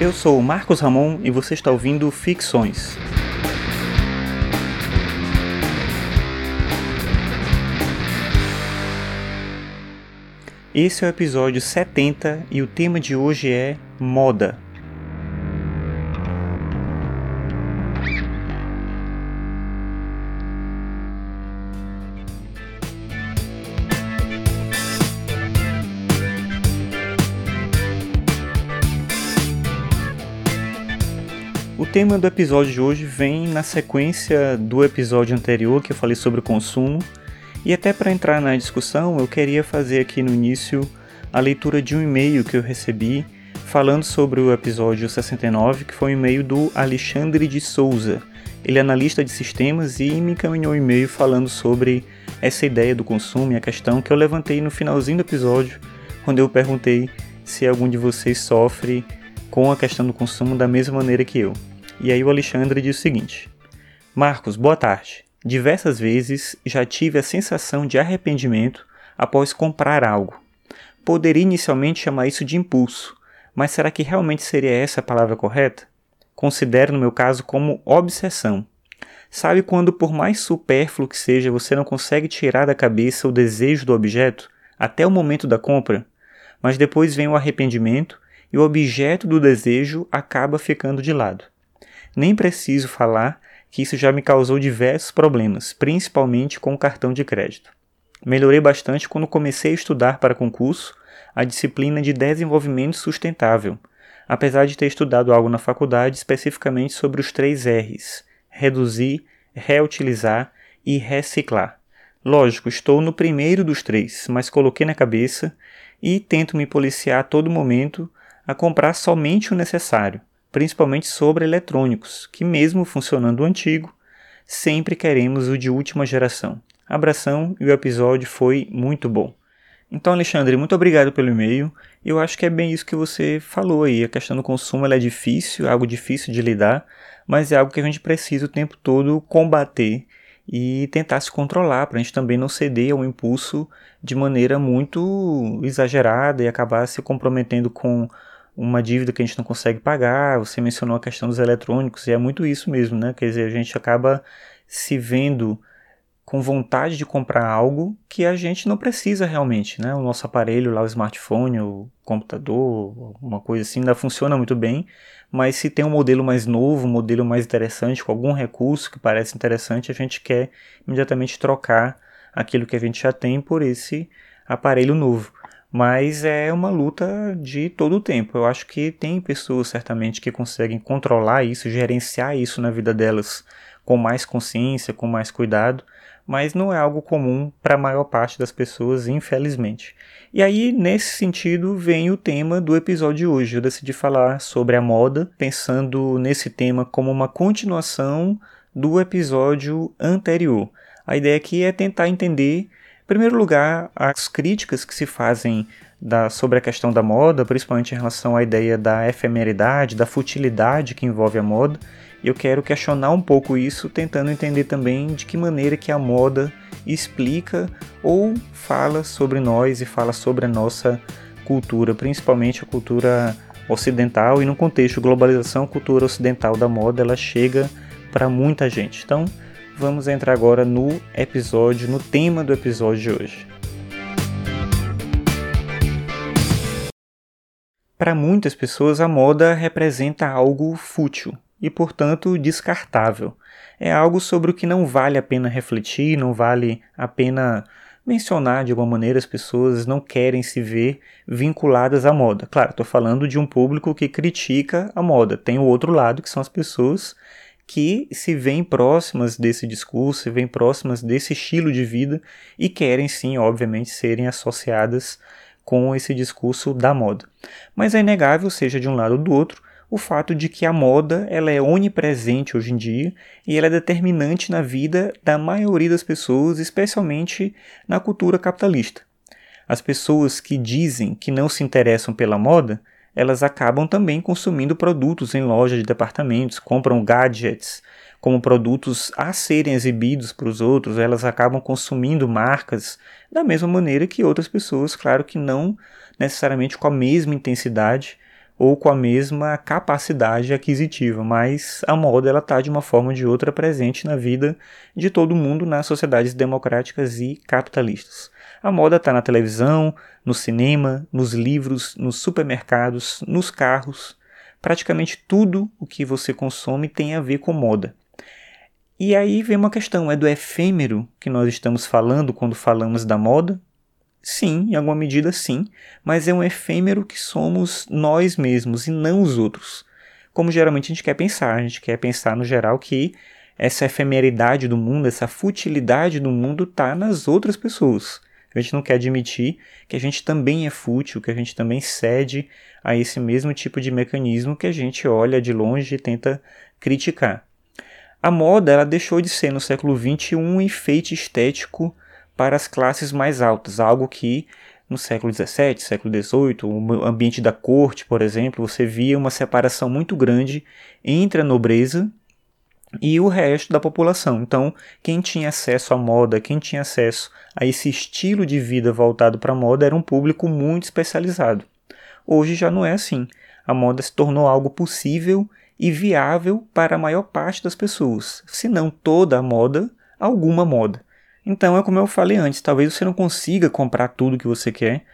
Eu sou o Marcos Ramon e você está ouvindo Ficções. Esse é o episódio 70 e o tema de hoje é moda. Tema do episódio de hoje vem na sequência do episódio anterior que eu falei sobre o consumo e até para entrar na discussão, eu queria fazer aqui no início a leitura de um e-mail que eu recebi falando sobre o episódio 69, que foi um e-mail do Alexandre de Souza. Ele é analista de sistemas e me encaminhou um e-mail falando sobre essa ideia do consumo e a questão que eu levantei no finalzinho do episódio, quando eu perguntei se algum de vocês sofre com a questão do consumo da mesma maneira que eu. E aí o Alexandre diz o seguinte: Marcos, boa tarde. Diversas vezes já tive a sensação de arrependimento após comprar algo. Poderia inicialmente chamar isso de impulso, mas será que realmente seria essa a palavra correta? Considero no meu caso como obsessão. Sabe quando, por mais supérfluo que seja, você não consegue tirar da cabeça o desejo do objeto até o momento da compra, mas depois vem o arrependimento e o objeto do desejo acaba ficando de lado. Nem preciso falar que isso já me causou diversos problemas, principalmente com o cartão de crédito. Melhorei bastante quando comecei a estudar para concurso a disciplina de desenvolvimento sustentável, apesar de ter estudado algo na faculdade especificamente sobre os três R's: reduzir, reutilizar e reciclar. Lógico, estou no primeiro dos três, mas coloquei na cabeça e tento me policiar a todo momento a comprar somente o necessário, principalmente sobre eletrônicos, que mesmo funcionando o antigo, sempre queremos o de última geração. Abração e o episódio foi muito bom. Então, Alexandre, muito obrigado pelo e-mail. Eu acho que é bem isso que você falou aí. A questão do consumo é difícil, algo difícil de lidar, mas é algo que a gente precisa o tempo todo combater e tentar se controlar para a gente também não ceder ao impulso de maneira muito exagerada e acabar se comprometendo com uma dívida que a gente não consegue pagar, você mencionou a questão dos eletrônicos, e é muito isso mesmo, né? Quer dizer, a gente acaba se vendo com vontade de comprar algo que a gente não precisa realmente, né? O nosso aparelho lá, o smartphone, o computador, uma coisa assim, ainda funciona muito bem, mas se tem um modelo mais novo, um modelo mais interessante, com algum recurso que parece interessante, a gente quer imediatamente trocar aquilo que a gente já tem por esse aparelho novo mas é uma luta de todo o tempo. Eu acho que tem pessoas certamente que conseguem controlar isso, gerenciar isso na vida delas com mais consciência, com mais cuidado, mas não é algo comum para a maior parte das pessoas, infelizmente. E aí, nesse sentido, vem o tema do episódio de hoje. Eu decidi falar sobre a moda, pensando nesse tema como uma continuação do episódio anterior. A ideia aqui é tentar entender primeiro lugar, as críticas que se fazem da, sobre a questão da moda, principalmente em relação à ideia da efemeridade, da futilidade que envolve a moda, eu quero questionar um pouco isso, tentando entender também de que maneira que a moda explica ou fala sobre nós e fala sobre a nossa cultura, principalmente a cultura ocidental e no contexto globalização, a cultura ocidental da moda, ela chega para muita gente. Então, vamos entrar agora no episódio, no tema do episódio de hoje. Para muitas pessoas, a moda representa algo fútil e, portanto, descartável. É algo sobre o que não vale a pena refletir, não vale a pena mencionar de alguma maneira, as pessoas não querem se ver vinculadas à moda. Claro, estou falando de um público que critica a moda. Tem o outro lado, que são as pessoas que se veem próximas desse discurso, se veem próximas desse estilo de vida e querem sim, obviamente, serem associadas com esse discurso da moda. Mas é inegável, seja de um lado ou do outro, o fato de que a moda ela é onipresente hoje em dia e ela é determinante na vida da maioria das pessoas, especialmente na cultura capitalista. As pessoas que dizem que não se interessam pela moda elas acabam também consumindo produtos em lojas de departamentos, compram gadgets como produtos a serem exibidos para os outros, elas acabam consumindo marcas da mesma maneira que outras pessoas, claro que não necessariamente com a mesma intensidade ou com a mesma capacidade aquisitiva, mas a moda ela está de uma forma ou de outra presente na vida de todo mundo nas sociedades democráticas e capitalistas. A moda está na televisão, no cinema, nos livros, nos supermercados, nos carros. Praticamente tudo o que você consome tem a ver com moda. E aí vem uma questão: é do efêmero que nós estamos falando quando falamos da moda? Sim, em alguma medida sim, mas é um efêmero que somos nós mesmos e não os outros. Como geralmente a gente quer pensar, a gente quer pensar no geral que essa efemeridade do mundo, essa futilidade do mundo está nas outras pessoas. A gente não quer admitir que a gente também é fútil, que a gente também cede a esse mesmo tipo de mecanismo que a gente olha de longe e tenta criticar. A moda ela deixou de ser no século XX um enfeite estético para as classes mais altas, algo que no século XVII, século XVIII, o ambiente da corte, por exemplo, você via uma separação muito grande entre a nobreza e o resto da população. Então, quem tinha acesso à moda, quem tinha acesso a esse estilo de vida voltado para a moda era um público muito especializado. Hoje já não é assim. A moda se tornou algo possível e viável para a maior parte das pessoas, se não toda a moda, alguma moda. Então é como eu falei antes, talvez você não consiga comprar tudo que você quer,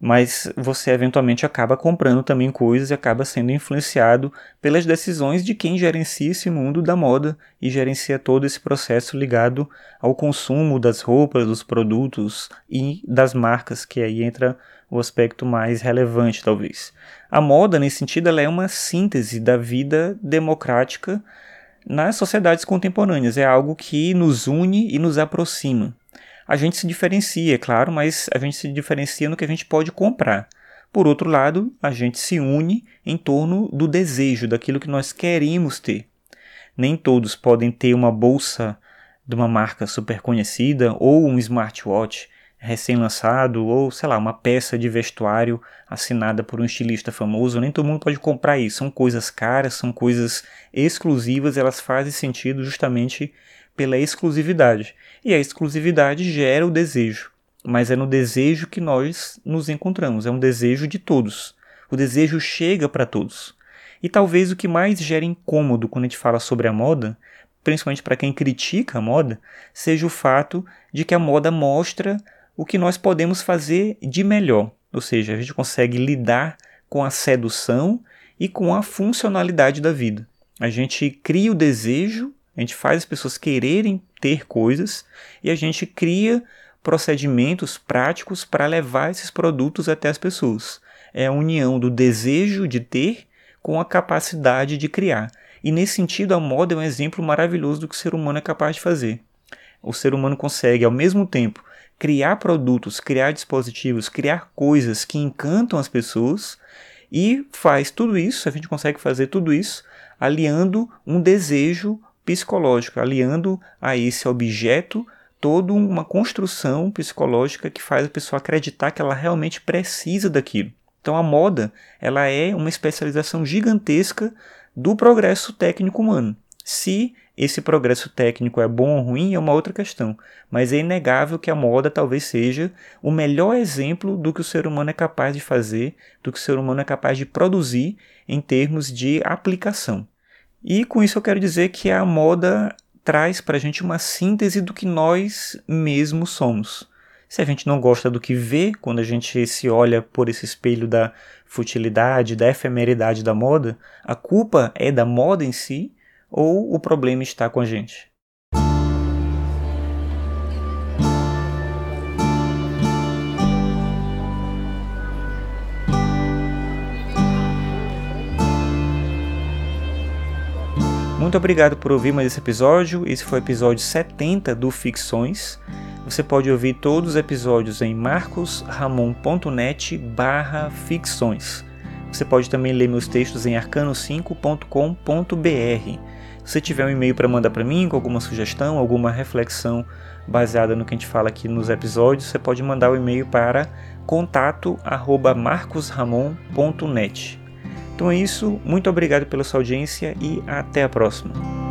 mas você eventualmente acaba comprando também coisas e acaba sendo influenciado pelas decisões de quem gerencia esse mundo da moda e gerencia todo esse processo ligado ao consumo das roupas, dos produtos e das marcas, que aí entra o aspecto mais relevante talvez. A moda nesse sentido ela é uma síntese da vida democrática nas sociedades contemporâneas. É algo que nos une e nos aproxima. A gente se diferencia, é claro, mas a gente se diferencia no que a gente pode comprar. Por outro lado, a gente se une em torno do desejo, daquilo que nós queremos ter. Nem todos podem ter uma bolsa de uma marca super conhecida ou um smartwatch recém-lançado ou, sei lá, uma peça de vestuário assinada por um estilista famoso. Nem todo mundo pode comprar isso. São coisas caras, são coisas exclusivas, elas fazem sentido justamente pela exclusividade. E a exclusividade gera o desejo. Mas é no desejo que nós nos encontramos, é um desejo de todos. O desejo chega para todos. E talvez o que mais gera incômodo quando a gente fala sobre a moda, principalmente para quem critica a moda, seja o fato de que a moda mostra o que nós podemos fazer de melhor. Ou seja, a gente consegue lidar com a sedução e com a funcionalidade da vida. A gente cria o desejo, a gente faz as pessoas quererem ter coisas e a gente cria procedimentos práticos para levar esses produtos até as pessoas. É a união do desejo de ter com a capacidade de criar. E nesse sentido, a moda é um exemplo maravilhoso do que o ser humano é capaz de fazer. O ser humano consegue, ao mesmo tempo, criar produtos, criar dispositivos, criar coisas que encantam as pessoas e faz tudo isso, a gente consegue fazer tudo isso aliando um desejo psicológico, aliando a esse objeto toda uma construção psicológica que faz a pessoa acreditar que ela realmente precisa daquilo. Então a moda, ela é uma especialização gigantesca do progresso técnico humano. Se esse progresso técnico é bom ou ruim é uma outra questão, mas é inegável que a moda talvez seja o melhor exemplo do que o ser humano é capaz de fazer, do que o ser humano é capaz de produzir em termos de aplicação. E com isso eu quero dizer que a moda traz para a gente uma síntese do que nós mesmos somos. Se a gente não gosta do que vê quando a gente se olha por esse espelho da futilidade, da efemeridade da moda, a culpa é da moda em si ou o problema está com a gente? Muito obrigado por ouvir mais esse episódio. Esse foi o episódio 70 do Ficções. Você pode ouvir todos os episódios em marcosramon.net barra ficções. Você pode também ler meus textos em arcano5.com.br. Se tiver um e-mail para mandar para mim com alguma sugestão, alguma reflexão baseada no que a gente fala aqui nos episódios, você pode mandar o um e-mail para contato@marcosramon.net. Então é isso, muito obrigado pela sua audiência e até a próxima.